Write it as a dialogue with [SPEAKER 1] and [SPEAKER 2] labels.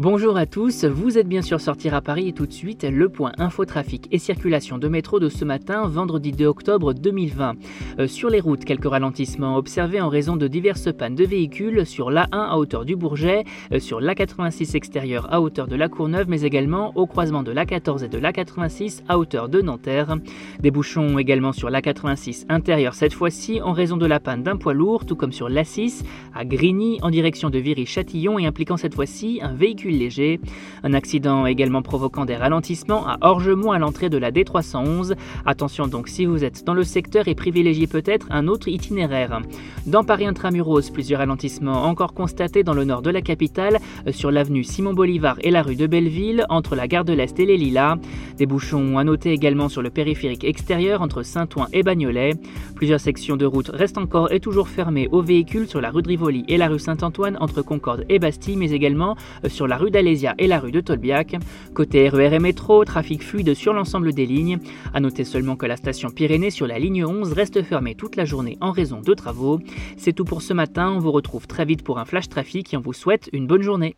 [SPEAKER 1] Bonjour à tous, vous êtes bien sûr sortir à Paris et tout de suite le point infotrafic et circulation de métro de ce matin, vendredi 2 octobre 2020. Euh, sur les routes, quelques ralentissements observés en raison de diverses pannes de véhicules sur l'A1 à hauteur du Bourget, euh, sur l'A86 extérieur à hauteur de la Courneuve, mais également au croisement de l'A14 et de l'A86 à hauteur de Nanterre. Des bouchons également sur l'A86 intérieur cette fois-ci en raison de la panne d'un poids lourd, tout comme sur l'A6 à Grigny en direction de Viry-Châtillon et impliquant cette fois-ci un véhicule léger. Un accident également provoquant des ralentissements à Orgemont à l'entrée de la D311. Attention donc si vous êtes dans le secteur et privilégiez peut-être un autre itinéraire. Dans Paris intramuros, plusieurs ralentissements encore constatés dans le nord de la capitale, euh, sur l'avenue Simon Bolivar et la rue de Belleville, entre la gare de l'Est et les Lilas. Des bouchons à noter également sur le périphérique extérieur entre Saint-Ouen et Bagnolet. Plusieurs sections de route restent encore et toujours fermées aux véhicules sur la rue de Rivoli et la rue Saint-Antoine entre Concorde et Bastille, mais également euh, sur la rue d'Alésia et la rue de Tolbiac. Côté RER et métro, trafic fluide sur l'ensemble des lignes. A noter seulement que la station Pyrénées sur la ligne 11 reste fermée toute la journée en raison de travaux. C'est tout pour ce matin, on vous retrouve très vite pour un flash trafic et on vous souhaite une bonne journée.